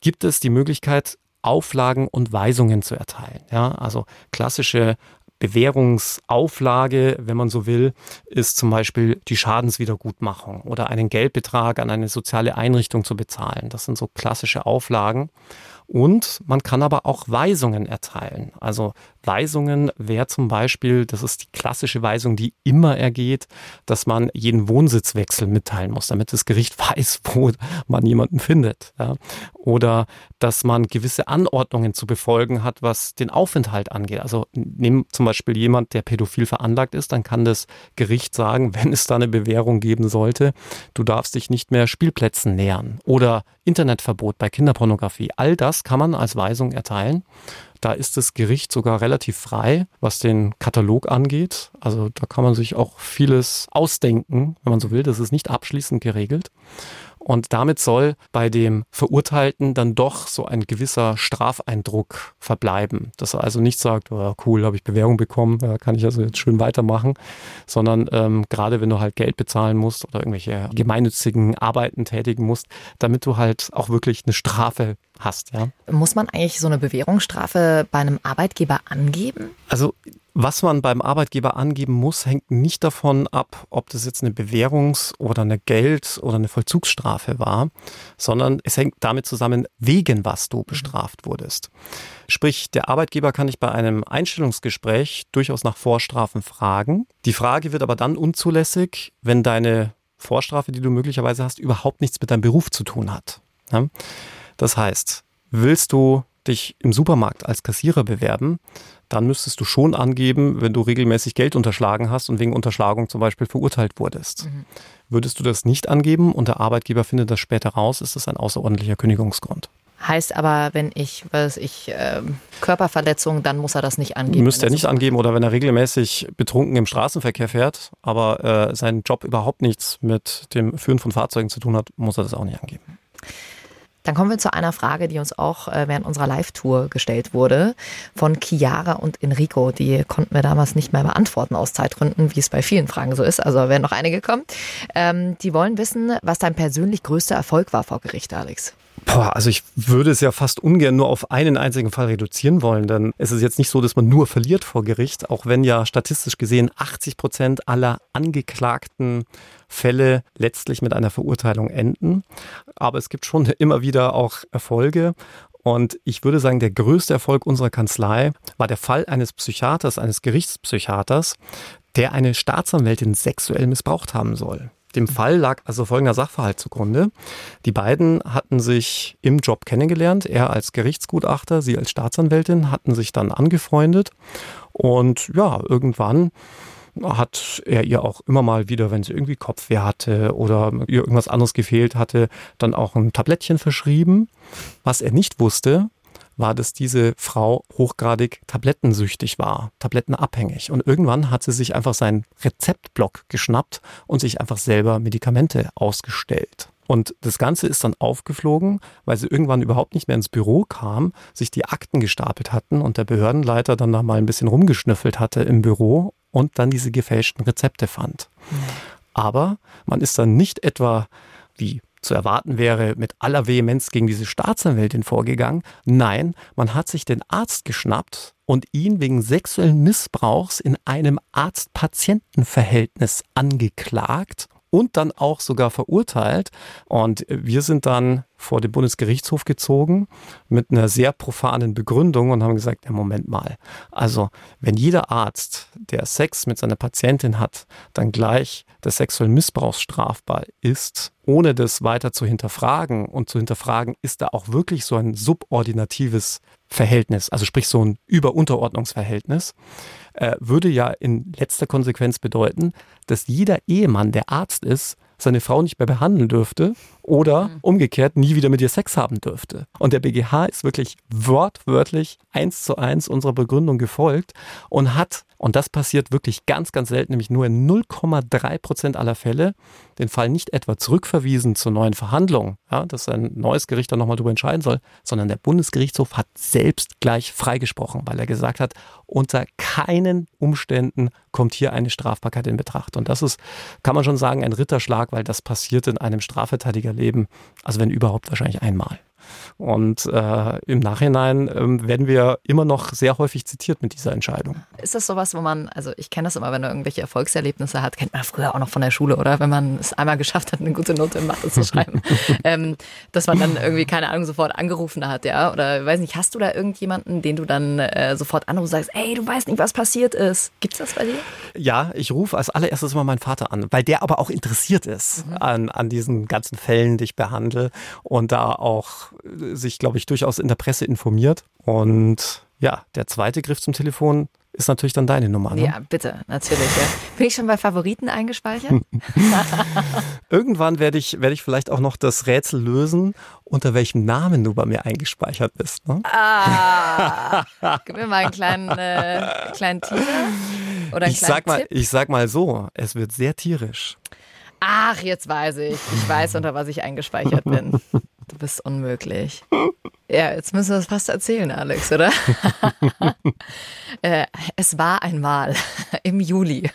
Speaker 3: Gibt es die Möglichkeit, Auflagen und Weisungen zu erteilen. Ja, also klassische Bewährungsauflage, wenn man so will, ist zum Beispiel die Schadenswiedergutmachung oder einen Geldbetrag an eine soziale Einrichtung zu bezahlen. Das sind so klassische Auflagen. Und man kann aber auch Weisungen erteilen. Also Weisungen wäre zum Beispiel, das ist die klassische Weisung, die immer ergeht, dass man jeden Wohnsitzwechsel mitteilen muss, damit das Gericht [laughs] weiß, wo man jemanden findet. Ja. Oder dass man gewisse Anordnungen zu befolgen hat, was den Aufenthalt angeht. Also nehmen zum Beispiel jemand, der pädophil veranlagt ist, dann kann das Gericht sagen, [laughs] wenn es da eine Bewährung geben sollte, du darfst dich nicht mehr Spielplätzen nähern. Oder Internetverbot bei Kinderpornografie. All das kann man als Weisung erteilen. Da ist das Gericht sogar relativ frei, was den Katalog angeht. Also da kann man sich auch vieles ausdenken, wenn man so will. Das ist nicht abschließend geregelt. Und damit soll bei dem Verurteilten dann doch so ein gewisser Strafeindruck verbleiben. Dass er also nicht sagt, oh, cool, habe ich Bewährung bekommen, da kann ich also jetzt schön weitermachen, sondern ähm, gerade wenn du halt Geld bezahlen musst oder irgendwelche gemeinnützigen Arbeiten tätigen musst, damit du halt auch wirklich eine Strafe hast. Ja.
Speaker 4: Muss man eigentlich so eine Bewährungsstrafe bei einem Arbeitgeber angeben?
Speaker 3: Also was man beim Arbeitgeber angeben muss, hängt nicht davon ab, ob das jetzt eine Bewährungs- oder eine Geld- oder eine Vollzugsstrafe war, sondern es hängt damit zusammen, wegen was du bestraft wurdest. Sprich, der Arbeitgeber kann dich bei einem Einstellungsgespräch durchaus nach Vorstrafen fragen. Die Frage wird aber dann unzulässig, wenn deine Vorstrafe, die du möglicherweise hast, überhaupt nichts mit deinem Beruf zu tun hat. Das heißt, willst du dich im Supermarkt als Kassierer bewerben, dann müsstest du schon angeben, wenn du regelmäßig Geld unterschlagen hast und wegen Unterschlagung zum Beispiel verurteilt wurdest. Mhm. Würdest du das nicht angeben und der Arbeitgeber findet das später raus, ist das ein außerordentlicher Kündigungsgrund.
Speaker 4: Heißt aber, wenn ich, was ich, äh, Körperverletzung, dann muss er das nicht angeben.
Speaker 3: Müsste er nicht angeben oder wenn er regelmäßig betrunken im Straßenverkehr fährt, aber äh, sein Job überhaupt nichts mit dem Führen von Fahrzeugen zu tun hat, muss er das auch nicht angeben.
Speaker 4: Dann kommen wir zu einer Frage, die uns auch äh, während unserer Live-Tour gestellt wurde von Chiara und Enrico. Die konnten wir damals nicht mehr beantworten aus Zeitgründen, wie es bei vielen Fragen so ist. Also werden noch einige kommen. Ähm, die wollen wissen, was dein persönlich größter Erfolg war vor Gericht, Alex.
Speaker 3: Boah, also ich würde es ja fast ungern nur auf einen einzigen Fall reduzieren wollen, denn es ist jetzt nicht so, dass man nur verliert vor Gericht, auch wenn ja statistisch gesehen 80 Prozent aller angeklagten Fälle letztlich mit einer Verurteilung enden. Aber es gibt schon immer wieder auch Erfolge. Und ich würde sagen, der größte Erfolg unserer Kanzlei war der Fall eines Psychiaters, eines Gerichtspsychiaters, der eine Staatsanwältin sexuell missbraucht haben soll. Dem Fall lag also folgender Sachverhalt zugrunde. Die beiden hatten sich im Job kennengelernt. Er als Gerichtsgutachter, sie als Staatsanwältin, hatten sich dann angefreundet. Und ja, irgendwann hat er ihr auch immer mal wieder, wenn sie irgendwie Kopfweh hatte oder ihr irgendwas anderes gefehlt hatte, dann auch ein Tablettchen verschrieben. Was er nicht wusste, war, dass diese Frau hochgradig tablettensüchtig war, tablettenabhängig. Und irgendwann hat sie sich einfach seinen Rezeptblock geschnappt und sich einfach selber Medikamente ausgestellt. Und das Ganze ist dann aufgeflogen, weil sie irgendwann überhaupt nicht mehr ins Büro kam, sich die Akten gestapelt hatten und der Behördenleiter dann da mal ein bisschen rumgeschnüffelt hatte im Büro und dann diese gefälschten Rezepte fand. Aber man ist dann nicht etwa wie zu erwarten wäre, mit aller Vehemenz gegen diese Staatsanwältin vorgegangen. Nein, man hat sich den Arzt geschnappt und ihn wegen sexuellen Missbrauchs in einem Arzt-Patienten-Verhältnis angeklagt und dann auch sogar verurteilt. Und wir sind dann vor den Bundesgerichtshof gezogen mit einer sehr profanen Begründung und haben gesagt, ja, Moment mal. Also, wenn jeder Arzt, der Sex mit seiner Patientin hat, dann gleich des sexuellen Missbrauchs strafbar ist, ohne das weiter zu hinterfragen und zu hinterfragen, ist da auch wirklich so ein subordinatives Verhältnis, also sprich so ein Über-Unterordnungsverhältnis, äh, würde ja in letzter Konsequenz bedeuten, dass jeder Ehemann, der Arzt ist, seine Frau nicht mehr behandeln dürfte oder mhm. umgekehrt nie wieder mit ihr Sex haben dürfte. Und der BGH ist wirklich wortwörtlich eins zu eins unserer Begründung gefolgt und hat, und das passiert wirklich ganz, ganz selten, nämlich nur in 0,3 Prozent aller Fälle, den Fall nicht etwa zurückverwiesen zur neuen Verhandlung, ja, dass ein neues Gericht dann nochmal darüber entscheiden soll, sondern der Bundesgerichtshof hat selbst gleich freigesprochen, weil er gesagt hat, unter keinen Umständen kommt hier eine Strafbarkeit in Betracht. Und das ist, kann man schon sagen, ein Ritterschlag, weil das passiert in einem Strafverteidigerleben, also wenn überhaupt wahrscheinlich einmal. Und äh, im Nachhinein äh, werden wir immer noch sehr häufig zitiert mit dieser Entscheidung.
Speaker 4: Ist das sowas, wo man, also ich kenne das immer, wenn man irgendwelche Erfolgserlebnisse hat, kennt man früher auch noch von der Schule, oder? Wenn man es einmal geschafft hat, eine gute Note in Mathe zu schreiben, [laughs] ähm, dass man dann irgendwie, keine Ahnung, sofort angerufen hat, ja? Oder weiß nicht, hast du da irgendjemanden, den du dann äh, sofort anrufst und sagst, ey, du weißt nicht, was passiert ist? Gibt's das bei dir?
Speaker 3: Ja, ich rufe als allererstes mal meinen Vater an, weil der aber auch interessiert ist mhm. an, an diesen ganzen Fällen, die ich behandle und da auch sich, glaube ich, durchaus in der Presse informiert. Und ja, der zweite Griff zum Telefon ist natürlich dann deine Nummer. Ne?
Speaker 4: Ja, bitte, natürlich. Ja. Bin ich schon bei Favoriten eingespeichert? [laughs] [laughs]
Speaker 3: Irgendwann werde ich, werde ich vielleicht auch noch das Rätsel lösen, unter welchem Namen du bei mir eingespeichert bist. Ne?
Speaker 4: Ah, [laughs] gib mir mal einen kleinen, äh, kleinen Teaser. Oder einen
Speaker 3: ich, sag mal, ich sag mal so, es wird sehr tierisch.
Speaker 4: Ach, jetzt weiß ich. Ich weiß, unter was ich eingespeichert bin. Du bist unmöglich. Ja, jetzt müssen wir das fast erzählen, Alex, oder? [laughs] äh, es war einmal [laughs] im Juli,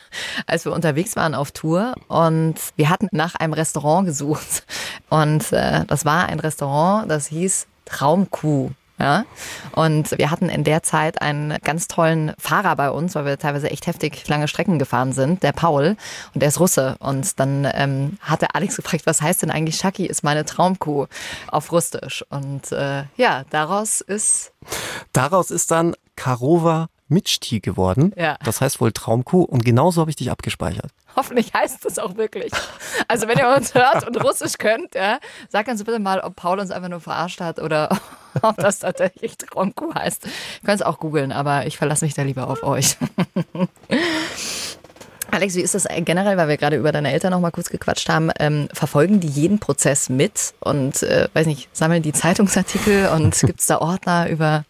Speaker 4: als wir unterwegs waren auf Tour und wir hatten nach einem Restaurant gesucht. Und äh, das war ein Restaurant, das hieß Traumkuh. Ja? Und wir hatten in der Zeit einen ganz tollen Fahrer bei uns, weil wir teilweise echt heftig lange Strecken gefahren sind, der Paul. Und der ist Russe. Und dann ähm, hatte Alex [laughs] gefragt, was heißt denn eigentlich Shaki ist meine Traumkuh auf Russisch. Und äh, ja, daraus ist...
Speaker 3: Daraus ist dann Karova Mitschti geworden. Ja. Das heißt wohl Traumkuh. Und genauso habe ich dich abgespeichert.
Speaker 4: Hoffentlich heißt es auch wirklich. Also wenn ihr uns hört und Russisch könnt, ja, sagt uns bitte mal, ob Paul uns einfach nur verarscht hat oder [laughs] ob das tatsächlich Traumkuh heißt. Ihr könnt es auch googeln, aber ich verlasse mich da lieber auf euch. [laughs] Alex, wie ist das generell, weil wir gerade über deine Eltern noch mal kurz gequatscht haben? Ähm, verfolgen die jeden Prozess mit und, äh, weiß nicht, sammeln die Zeitungsartikel und [laughs] gibt es da Ordner über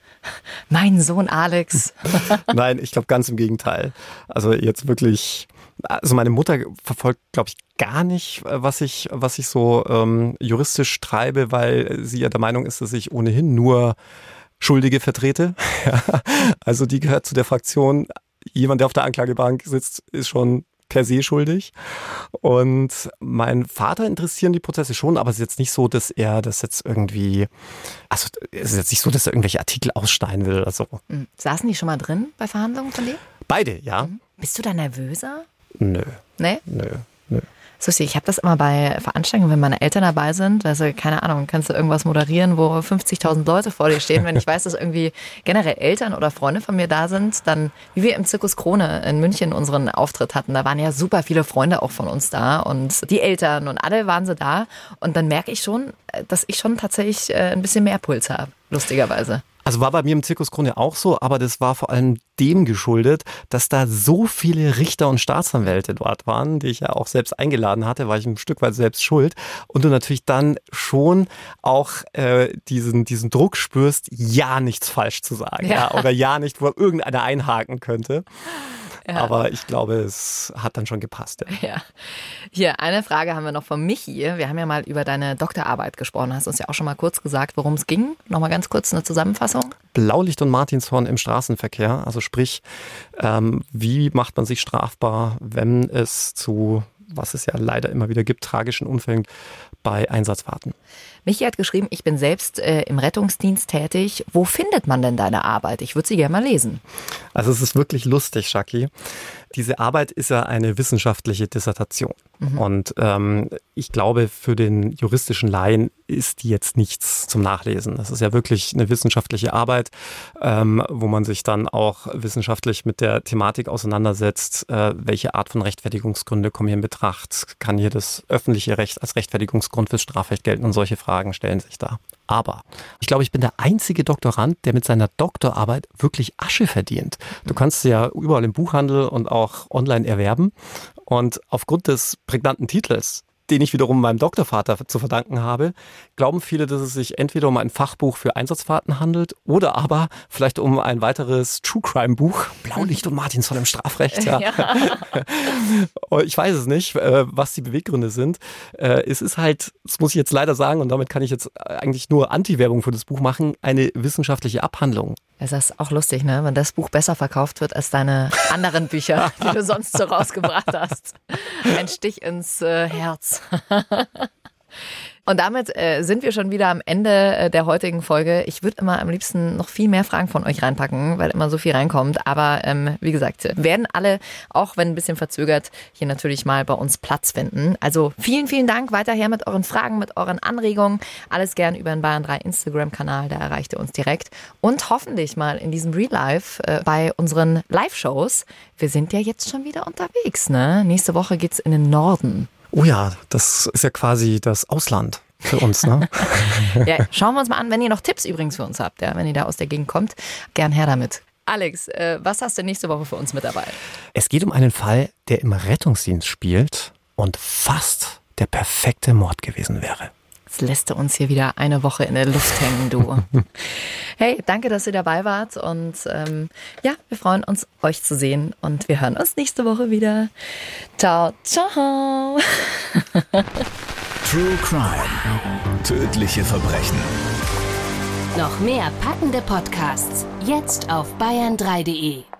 Speaker 4: meinen Sohn Alex?
Speaker 3: Nein, ich glaube ganz im Gegenteil. Also jetzt wirklich also meine Mutter verfolgt, glaube ich, gar nicht, was ich, was ich so ähm, juristisch treibe, weil sie ja der Meinung ist, dass ich ohnehin nur Schuldige vertrete. [laughs] also die gehört zu der Fraktion, jemand, der auf der Anklagebank sitzt, ist schon per se schuldig. Und mein Vater interessieren die Prozesse schon, aber es ist jetzt nicht so, dass er das jetzt irgendwie, also es ist jetzt nicht so, dass er irgendwelche Artikel ausschneiden will oder so.
Speaker 4: Hm. Saßen die schon mal drin bei Verhandlungen von dir?
Speaker 3: Beide, ja.
Speaker 4: Bist du da nervöser?
Speaker 3: Nö.
Speaker 4: Nee?
Speaker 3: Nö.
Speaker 4: Susi, ich habe das immer bei Veranstaltungen, wenn meine Eltern dabei sind, also keine Ahnung, kannst du irgendwas moderieren, wo 50.000 Leute vor dir stehen. Wenn ich weiß, dass irgendwie generell Eltern oder Freunde von mir da sind, dann, wie wir im Zirkus Krone in München unseren Auftritt hatten, da waren ja super viele Freunde auch von uns da und die Eltern und alle waren sie da. Und dann merke ich schon, dass ich schon tatsächlich äh, ein bisschen mehr Puls habe, lustigerweise.
Speaker 3: Also war bei mir im Zirkus Krone auch so, aber das war vor allem dem geschuldet, dass da so viele Richter und Staatsanwälte dort waren, die ich ja auch selbst eingeladen hatte, war ich ein Stück weit selbst schuld. Und du natürlich dann schon auch äh, diesen, diesen Druck spürst, ja nichts falsch zu sagen. Ja. ja oder ja nicht, wo irgendeiner einhaken könnte. Ja. Aber ich glaube, es hat dann schon gepasst.
Speaker 4: Ja. ja. Hier, eine Frage haben wir noch von Michi. Wir haben ja mal über deine Doktorarbeit gesprochen. Hast uns ja auch schon mal kurz gesagt, worum es ging. Nochmal ganz kurz eine Zusammenfassung.
Speaker 3: Blaulicht und Martinshorn im Straßenverkehr. Also sprich, ähm, wie macht man sich strafbar, wenn es zu was es ja leider immer wieder gibt, tragischen Unfällen bei Einsatzfahrten.
Speaker 4: Michi hat geschrieben, ich bin selbst äh, im Rettungsdienst tätig. Wo findet man denn deine Arbeit? Ich würde sie gerne mal lesen.
Speaker 3: Also es ist wirklich lustig, Shaki. Diese Arbeit ist ja eine wissenschaftliche Dissertation. Mhm. Und ähm, ich glaube, für den juristischen Laien ist jetzt nichts zum Nachlesen. Das ist ja wirklich eine wissenschaftliche Arbeit, ähm, wo man sich dann auch wissenschaftlich mit der Thematik auseinandersetzt. Äh, welche Art von Rechtfertigungsgründe kommen hier in Betracht? Kann hier das öffentliche Recht als Rechtfertigungsgrund fürs Strafrecht gelten? Und solche Fragen stellen sich da. Aber ich glaube, ich bin der einzige Doktorand, der mit seiner Doktorarbeit wirklich Asche verdient. Du kannst sie ja überall im Buchhandel und auch online erwerben. Und aufgrund des prägnanten Titels den ich wiederum meinem Doktorvater zu verdanken habe, glauben viele, dass es sich entweder um ein Fachbuch für Einsatzfahrten handelt oder aber vielleicht um ein weiteres True Crime Buch, Blaulicht und Martinson im Strafrecht. Ja. ja. [laughs] ich weiß es nicht, äh, was die Beweggründe sind. Äh, es ist halt, das muss ich jetzt leider sagen, und damit kann ich jetzt eigentlich nur Anti-Werbung für das Buch machen, eine wissenschaftliche Abhandlung.
Speaker 4: Es ist auch lustig, ne? wenn das Buch besser verkauft wird als deine anderen Bücher, [laughs] die du sonst so rausgebracht hast. Ein Stich ins äh, Herz. Und damit äh, sind wir schon wieder am Ende äh, der heutigen Folge. Ich würde immer am liebsten noch viel mehr Fragen von euch reinpacken, weil immer so viel reinkommt. Aber ähm, wie gesagt, werden alle, auch wenn ein bisschen verzögert, hier natürlich mal bei uns Platz finden. Also vielen, vielen Dank weiterher mit euren Fragen, mit euren Anregungen. Alles gern über den Bayern 3 Instagram-Kanal, da erreicht ihr uns direkt. Und hoffentlich mal in diesem Real Life äh, bei unseren Live-Shows. Wir sind ja jetzt schon wieder unterwegs, ne? Nächste Woche geht's in den Norden.
Speaker 3: Oh ja, das ist ja quasi das Ausland für uns. Ne? [laughs]
Speaker 4: ja, schauen wir uns mal an, wenn ihr noch Tipps übrigens für uns habt, ja, wenn ihr da aus der Gegend kommt, gern her damit. Alex, äh, was hast du nächste Woche für uns mit dabei?
Speaker 3: Es geht um einen Fall, der im Rettungsdienst spielt und fast der perfekte Mord gewesen wäre.
Speaker 4: Jetzt lässt du uns hier wieder eine Woche in der Luft hängen, du. [laughs] hey, danke, dass ihr dabei wart. Und ähm, ja, wir freuen uns, euch zu sehen. Und wir hören uns nächste Woche wieder. Ciao, ciao. [laughs]
Speaker 1: True Crime. Tödliche Verbrechen.
Speaker 2: Noch mehr packende Podcasts. Jetzt auf bayern3.de.